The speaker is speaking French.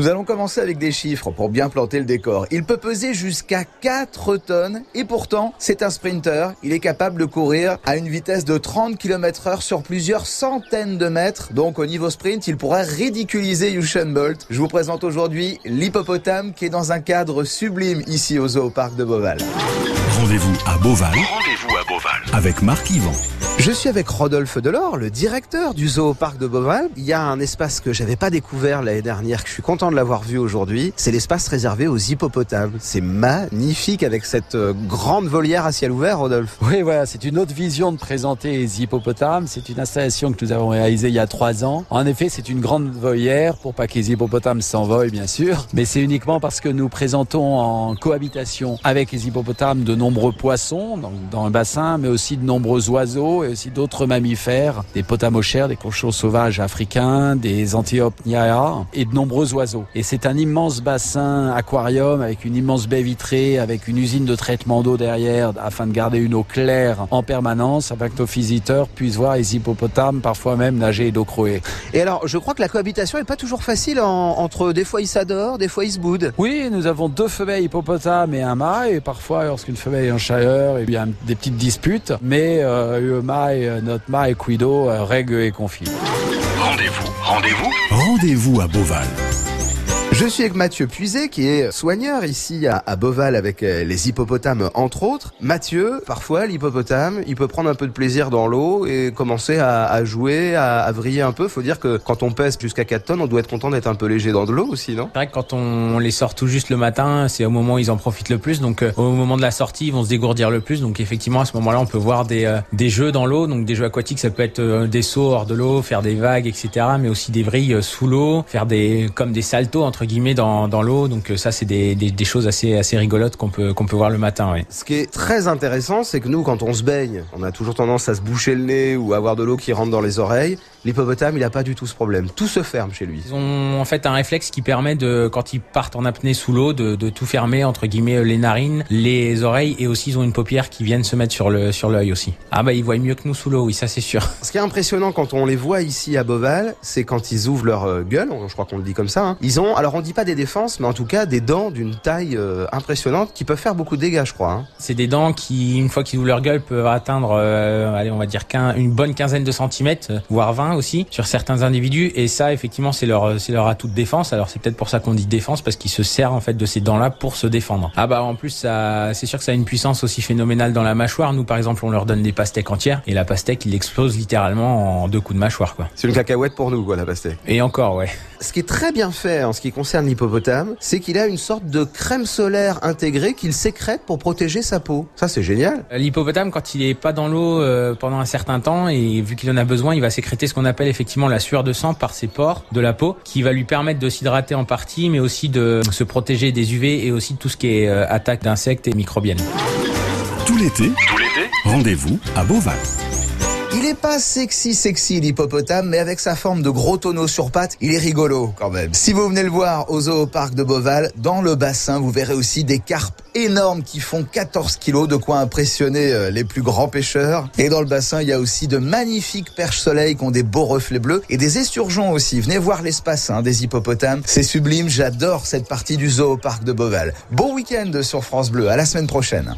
Nous allons commencer avec des chiffres pour bien planter le décor. Il peut peser jusqu'à 4 tonnes et pourtant, c'est un sprinter. Il est capable de courir à une vitesse de 30 km heure sur plusieurs centaines de mètres. Donc au niveau sprint, il pourrait ridiculiser Usain Bolt. Je vous présente aujourd'hui l'hippopotame qui est dans un cadre sublime ici au zoo parc de Beauval. Rendez-vous à Beauval. Rendez-vous à Beauval avec Marc Yvan. Je suis avec Rodolphe Delors, le directeur du zoo parc de Beauval. Il y a un espace que j'avais pas découvert l'année dernière, que je suis content de l'avoir vu aujourd'hui. C'est l'espace réservé aux hippopotames. C'est magnifique avec cette euh, grande volière à ciel ouvert, Rodolphe. Oui, voilà, c'est une autre vision de présenter les hippopotames. C'est une installation que nous avons réalisée il y a trois ans. En effet, c'est une grande volière pour pas que les hippopotames s'envolent, bien sûr. Mais c'est uniquement parce que nous présentons en cohabitation avec les hippopotames de nombreux poissons donc dans un bassin, mais aussi de nombreux oiseaux aussi d'autres mammifères, des potamochères, des cochons sauvages africains, des antilopes niaïa et de nombreux oiseaux. Et c'est un immense bassin aquarium avec une immense baie vitrée, avec une usine de traitement d'eau derrière afin de garder une eau claire en permanence afin que nos visiteurs puissent voir les hippopotames parfois même nager d'eau croée. Et alors, je crois que la cohabitation n'est pas toujours facile entre des fois ils s'adorent, des fois ils se boudent. Oui, nous avons deux femelles hippopotames et un mâle et parfois lorsqu'une femelle en chaleur, il y a des petites disputes, mais euh, euh, notre ma et Quido euh, règle et confie. Rendez-vous, rendez-vous, rendez-vous à Beauval. Je suis avec Mathieu Puiset, qui est soigneur ici à, à Beauval avec euh, les hippopotames, entre autres. Mathieu, parfois, l'hippopotame, il peut prendre un peu de plaisir dans l'eau et commencer à, à jouer, à, à, vriller un peu. Faut dire que quand on pèse jusqu'à 4 tonnes, on doit être content d'être un peu léger dans de l'eau aussi, non? C'est vrai que quand on les sort tout juste le matin, c'est au moment où ils en profitent le plus. Donc, euh, au moment de la sortie, ils vont se dégourdir le plus. Donc, effectivement, à ce moment-là, on peut voir des, euh, des jeux dans l'eau. Donc, des jeux aquatiques, ça peut être euh, des sauts hors de l'eau, faire des vagues, etc. Mais aussi des vrilles sous l'eau, faire des, comme des saltos, entre dans, l'eau donc euh, ça, c'est des, choses assez, rigolotes qu'on peut, voir le matin. Ce qui est très intéressant, c'est que nous, quand on se baigne, on a toujours tendance à se boucher le nez ou à avoir de l'eau qui rentre dans les oreilles. L'hippopotame, il n'a pas du tout ce problème. Tout se ferme chez lui. Ils ont en fait un réflexe qui permet de, quand ils partent en apnée sous l'eau, de, de, tout fermer entre guillemets les narines, les oreilles et aussi ils ont une paupière qui viennent se mettre sur le sur l'œil aussi. Ah bah ils voient mieux que nous sous l'eau, oui ça c'est sûr. Ce qui est impressionnant quand on les voit ici à Beauval, c'est quand ils ouvrent leur euh, gueule, je crois qu'on le dit comme ça. Hein. Ils ont, alors on dit pas des défenses, mais en tout cas des dents d'une taille euh, impressionnante qui peuvent faire beaucoup de dégâts, je crois. Hein. C'est des dents qui, une fois qu'ils ouvrent leur gueule, peuvent atteindre, euh, allez on va dire une bonne quinzaine de centimètres, voire 20 aussi sur certains individus. Et ça effectivement c'est leur c'est leur atout de défense. Alors c'est peut-être pour ça qu'on dit défense parce qu'ils se servent en fait de ces dents là pour se défendre. Ah bah en plus ça c'est sûr que ça a une puissance aussi phénoménale dans la mâchoire. Nous par exemple on leur donne des pastèques entières et la pastèque il explose littéralement en deux coups de mâchoire quoi. C'est une cacahuète pour nous quoi la pastèque. Et encore ouais. Ce qui est très bien fait en ce qui concerne l'hippopotame c'est qu'il a une sorte de crème solaire intégrée qu'il sécrète pour protéger sa peau. Ça c'est génial. L'hippopotame quand il est pas dans l'eau euh, pendant un certain temps et vu qu'il en a besoin il va sécréter ce qu'on appelle effectivement la sueur de sang par ses pores de la peau qui va lui permettre de s'hydrater en partie mais aussi de se protéger des UV et aussi de tout ce qui est euh, attaque d'insectes et microbiennes. Tout l'été, rendez-vous à Beauval. Il est pas sexy sexy l'hippopotame, mais avec sa forme de gros tonneau sur pattes, il est rigolo quand même. Si vous venez le voir au zoo parc de Beauval, dans le bassin, vous verrez aussi des carpes énormes qui font 14 kilos, de quoi impressionner euh, les plus grands pêcheurs. Et dans le bassin, il y a aussi de magnifiques perches soleil qui ont des beaux reflets bleus et des esturgeons aussi. Venez voir l'espace hein, des hippopotames, c'est sublime. J'adore cette partie du zoo parc de Beauval. Bon week-end sur France Bleu. À la semaine prochaine.